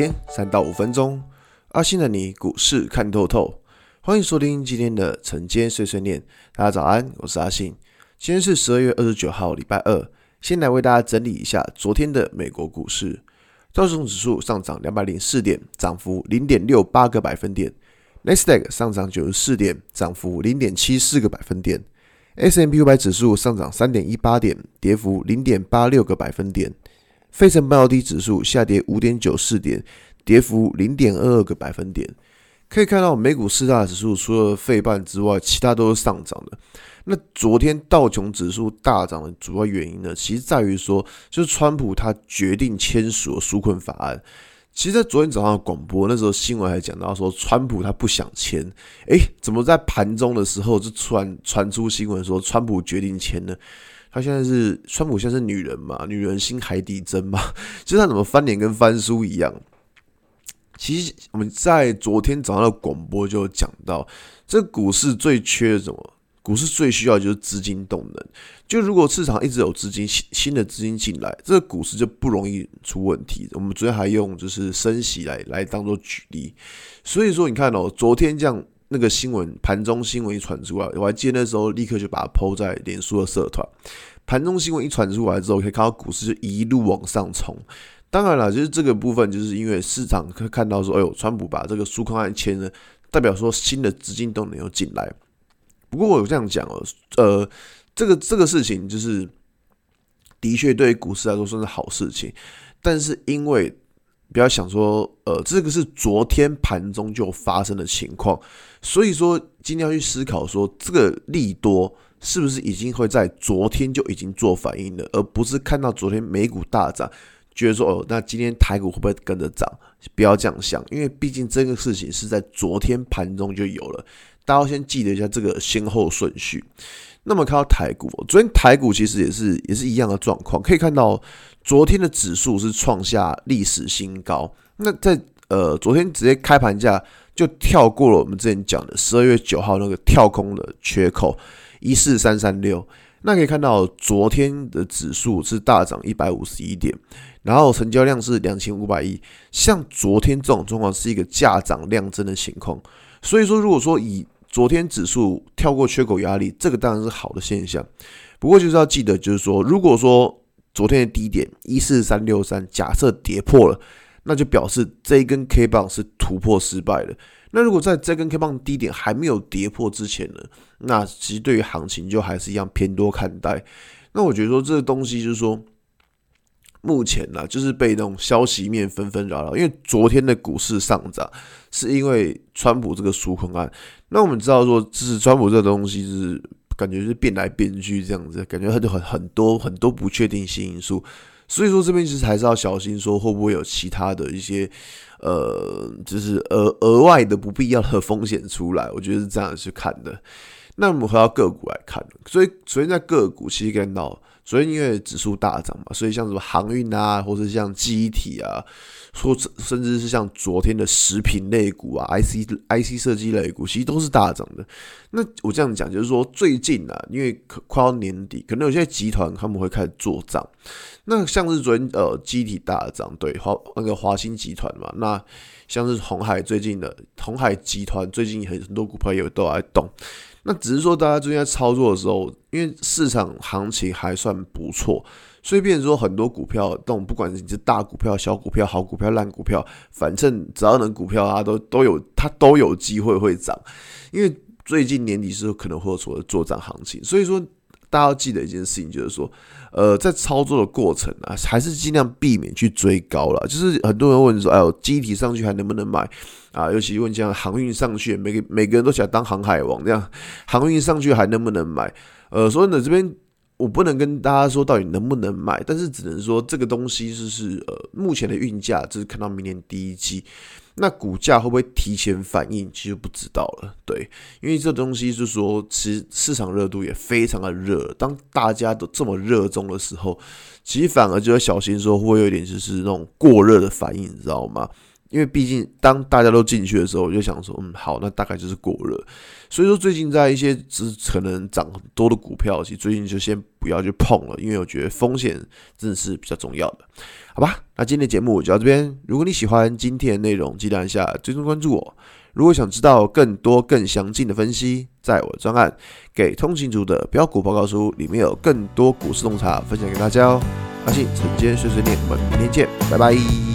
天三到五分钟，阿信的你股市看透透，欢迎收听今天的晨间碎碎念。大家早安，我是阿信。今天是十二月二十九号，礼拜二。先来为大家整理一下昨天的美国股市，道琼指数上涨两百零四点，涨幅零点六八个百分点；Nasdaq 上涨九十四点，涨幅零点七四个百分点；S M P 五百指数上涨三点一八点，跌幅零点八六个百分点。费城半导体指数下跌五点九四点，跌幅零点二二个百分点。可以看到，美股四大指数除了费半之外，其他都是上涨的。那昨天道琼指数大涨的主要原因呢，其实在于说，就是川普他决定签署了纾困法案。其实，在昨天早上的广播那时候，新闻还讲到说，川普他不想签。诶，怎么在盘中的时候就突然传出新闻说，川普决定签呢？他现在是川普，现在是女人嘛？女人心海底针嘛？就是他怎么翻脸跟翻书一样。其实我们在昨天早上的广播就讲到，这股市最缺什么？股市最需要的就是资金动能。就如果市场一直有资金新新的资金进来，这个股市就不容易出问题。我们昨天还用就是升息来来当做举例。所以说，你看哦，昨天这样。那个新闻盘中新闻一传出来，我还记得那时候立刻就把它抛在脸书的社团。盘中新闻一传出来之后，可以看到股市就一路往上冲。当然了，就是这个部分，就是因为市场可以看到说，哎呦，川普把这个纾困案签了，代表说新的资金都能有进来。不过我有这样讲哦，呃，这个这个事情就是的确对股市来说算是好事情，但是因为。不要想说，呃，这个是昨天盘中就发生的情况，所以说今天要去思考说，这个利多是不是已经会在昨天就已经做反应了，而不是看到昨天美股大涨，觉得说，哦，那今天台股会不会跟着涨？不要这样想，因为毕竟这个事情是在昨天盘中就有了，大家先记得一下这个先后顺序。那么看到台股，昨天台股其实也是也是一样的状况，可以看到。昨天的指数是创下历史新高，那在呃昨天直接开盘价就跳过了我们之前讲的十二月九号那个跳空的缺口一四三三六，那可以看到昨天的指数是大涨一百五十一点，然后成交量是两千五百亿，像昨天这种状况是一个价涨量增的情况，所以说如果说以昨天指数跳过缺口压力，这个当然是好的现象，不过就是要记得就是说如果说昨天的低点一四三六三，假设跌破了，那就表示这一根 K 棒是突破失败的。那如果在这根 K 棒低点还没有跌破之前呢，那其实对于行情就还是一样偏多看待。那我觉得说这个东西就是说，目前呢就是被那种消息面纷纷扰扰，因为昨天的股市上涨是因为川普这个纾困案。那我们知道说，就是川普这个东西是。感觉是变来变去这样子，感觉很很很多很多不确定性因素，所以说这边其实还是要小心，说会不会有其他的一些呃，就是额额外的不必要的风险出来，我觉得是这样去看的。那我们回到个股来看，所以昨天在个股其实看到，昨天因为指数大涨嘛，所以像什么航运啊，或者像记忆体啊。说甚至是像昨天的食品类股啊，IC IC 设计类股，其实都是大涨的。那我这样讲，就是说最近啊，因为快要年底，可能有些集团他们会开始做账。那像是昨天呃，集体大涨，对华那个华新集团嘛，那像是红海最近的红海集团，最近很多股票也都在动。那只是说大家最近在操作的时候，因为市场行情还算不错。所以，变说很多股票动，不管是你是大股票、小股票、好股票、烂股票，反正只要能股票，它都都有，它都有机会会涨。因为最近年底是可能会有所谓的作帐行情，所以说大家要记得一件事情，就是说，呃，在操作的过程啊，还是尽量避免去追高了。就是很多人问说，哎呦，记忆体上去还能不能买啊？尤其问像航运上去，每个每个人都想当航海王这样，航运上去还能不能买？呃，所以呢，这边。我不能跟大家说到底能不能买，但是只能说这个东西就是呃，目前的运价就是看到明年第一季，那股价会不会提前反应，其实不知道了。对，因为这东西是说，其实市场热度也非常的热，当大家都这么热衷的时候，其实反而就要小心说会有一点就是那种过热的反应，你知道吗？因为毕竟当大家都进去的时候，我就想说，嗯，好，那大概就是过热。所以说，最近在一些只可能涨很多的股票，其实最近就先不要去碰了，因为我觉得风险真的是比较重要的，好吧？那今天的节目就到这边。如果你喜欢今天的内容，记得按下追踪关注我。如果想知道更多更详尽的分析，在我的专案给通勤族的标股报告书里面有更多股市洞察分享给大家哦。阿信晨间碎碎念，我们明天见，拜拜。